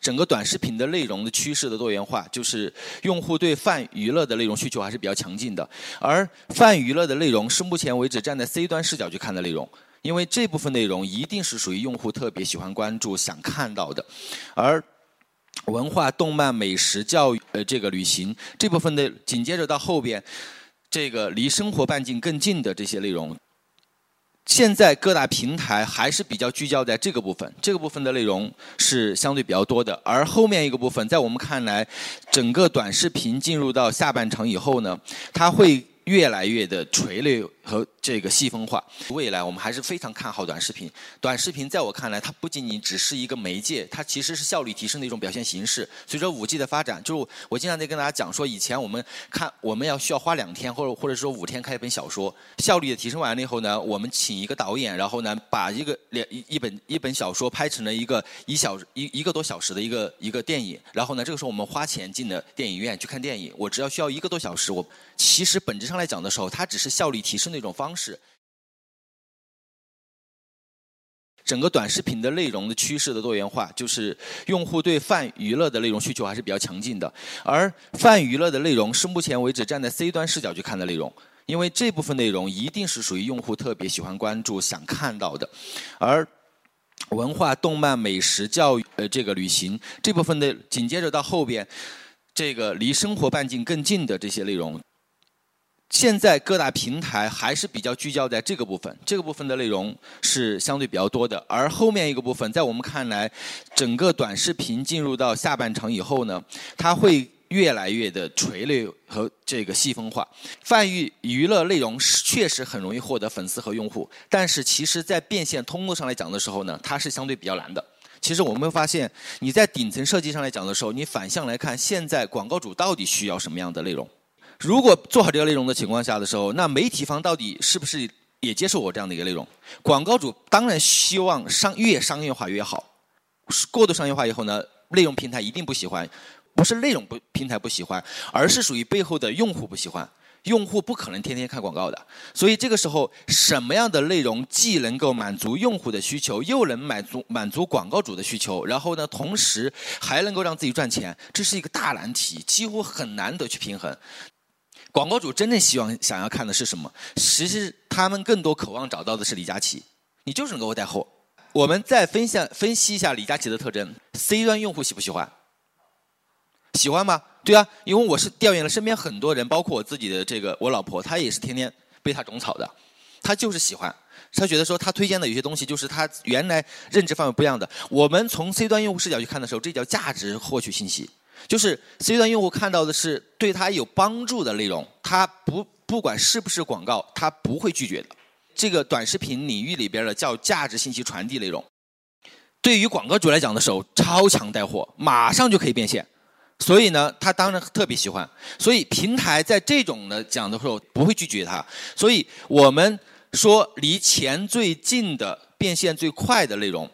整个短视频的内容的趋势的多元化，就是用户对泛娱乐的内容需求还是比较强劲的。而泛娱乐的内容是目前为止站在 C 端视角去看的内容，因为这部分内容一定是属于用户特别喜欢关注、想看到的。而文化、动漫、美食、教育、呃，这个旅行这部分的紧接着到后边，这个离生活半径更近的这些内容。现在各大平台还是比较聚焦在这个部分，这个部分的内容是相对比较多的。而后面一个部分，在我们看来，整个短视频进入到下半场以后呢，它会越来越的垂类。和这个细分化，未来我们还是非常看好短视频。短视频在我看来，它不仅仅只是一个媒介，它其实是效率提升的一种表现形式。随着五 G 的发展，就我经常在跟大家讲说，以前我们看我们要需要花两天或者或者说五天看一本小说，效率的提升完了以后呢，我们请一个导演，然后呢把一个两一一本一本小说拍成了一个一小一一个多小时的一个一个电影，然后呢这个时候我们花钱进了电影院去看电影，我只要需要一个多小时，我其实本质上来讲的时候，它只是效率提升的。一种方式，整个短视频的内容的趋势的多元化，就是用户对泛娱乐的内容需求还是比较强劲的。而泛娱乐的内容是目前为止站在 C 端视角去看的内容，因为这部分内容一定是属于用户特别喜欢关注、想看到的。而文化、动漫、美食、教育、呃，这个旅行这部分的紧接着到后边，这个离生活半径更近的这些内容。现在各大平台还是比较聚焦在这个部分，这个部分的内容是相对比较多的。而后面一个部分，在我们看来，整个短视频进入到下半场以后呢，它会越来越的垂类和这个细分化。泛娱娱乐内容是确实很容易获得粉丝和用户，但是其实在变现通路上来讲的时候呢，它是相对比较难的。其实我们会发现，你在顶层设计上来讲的时候，你反向来看，现在广告主到底需要什么样的内容？如果做好这个内容的情况下的时候，那媒体方到底是不是也接受我这样的一个内容？广告主当然希望商越商业化越好。过度商业化以后呢，内容平台一定不喜欢，不是内容不平台不喜欢，而是属于背后的用户不喜欢。用户不可能天天看广告的，所以这个时候什么样的内容既能够满足用户的需求，又能满足满足广告主的需求，然后呢，同时还能够让自己赚钱，这是一个大难题，几乎很难得去平衡。广告主真正希望想要看的是什么？其实他们更多渴望找到的是李佳琦，你就是能给我带货。我们再分享分析一下李佳琦的特征：C 端用户喜不喜欢？喜欢吗？对啊，因为我是调研了身边很多人，包括我自己的这个我老婆，她也是天天被他种草的，她就是喜欢，她觉得说她推荐的有些东西就是她原来认知范围不一样的。我们从 C 端用户视角去看的时候，这叫价值获取信息。就是 C 端用户看到的是对他有帮助的内容，他不不管是不是广告，他不会拒绝的。这个短视频领域里边的叫价值信息传递内容，对于广告主来讲的时候，超强带货，马上就可以变现。所以呢，他当然特别喜欢。所以平台在这种的讲的时候不会拒绝他。所以我们说离钱最近的变现最快的内容，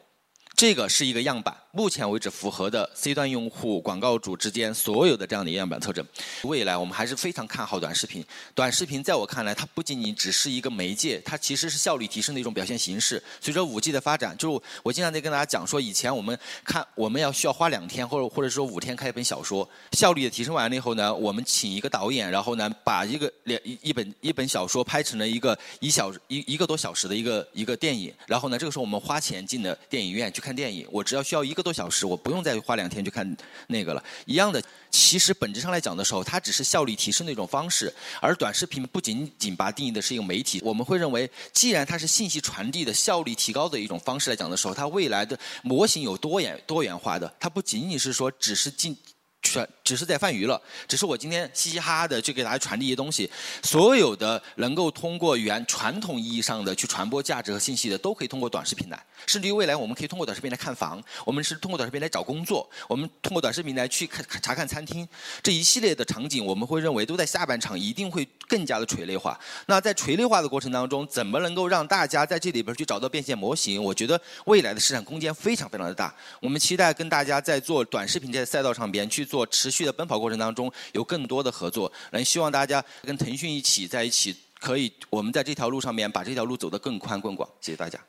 这个是一个样板。目前为止符合的 C 端用户、广告主之间所有的这样的样板特征，未来我们还是非常看好短视频。短视频在我看来，它不仅仅只是一个媒介，它其实是效率提升的一种表现形式。随着五 G 的发展，就我经常在跟大家讲说，以前我们看我们要需要花两天或者或者说五天看一本小说，效率的提升完了以后呢，我们请一个导演，然后呢把一个两一一本一本小说拍成了一个一小一一个多小时的一个一个电影，然后呢这个时候我们花钱进了电影院去看电影，我只要需要一个。多小时，我不用再花两天去看那个了。一样的，其实本质上来讲的时候，它只是效率提升的一种方式。而短视频不仅仅把定义的是一个媒体，我们会认为，既然它是信息传递的效率提高的一种方式来讲的时候，它未来的模型有多元多元化的，它不仅仅是说只是进。全只是在泛娱乐，只是我今天嘻嘻哈哈的去给大家传递一些东西。所有的能够通过原传统意义上的去传播价值和信息的，都可以通过短视频来。甚至于未来，我们可以通过短视频来看房，我们是通过短视频来找工作，我们通过短视频来去看查看餐厅，这一系列的场景，我们会认为都在下半场一定会更加的垂类化。那在垂类化的过程当中，怎么能够让大家在这里边去找到变现模型？我觉得未来的市场空间非常非常的大。我们期待跟大家在做短视频这赛道上边去做。做持续的奔跑过程当中，有更多的合作，能希望大家跟腾讯一起在一起，可以我们在这条路上面把这条路走得更宽更广。谢谢大家。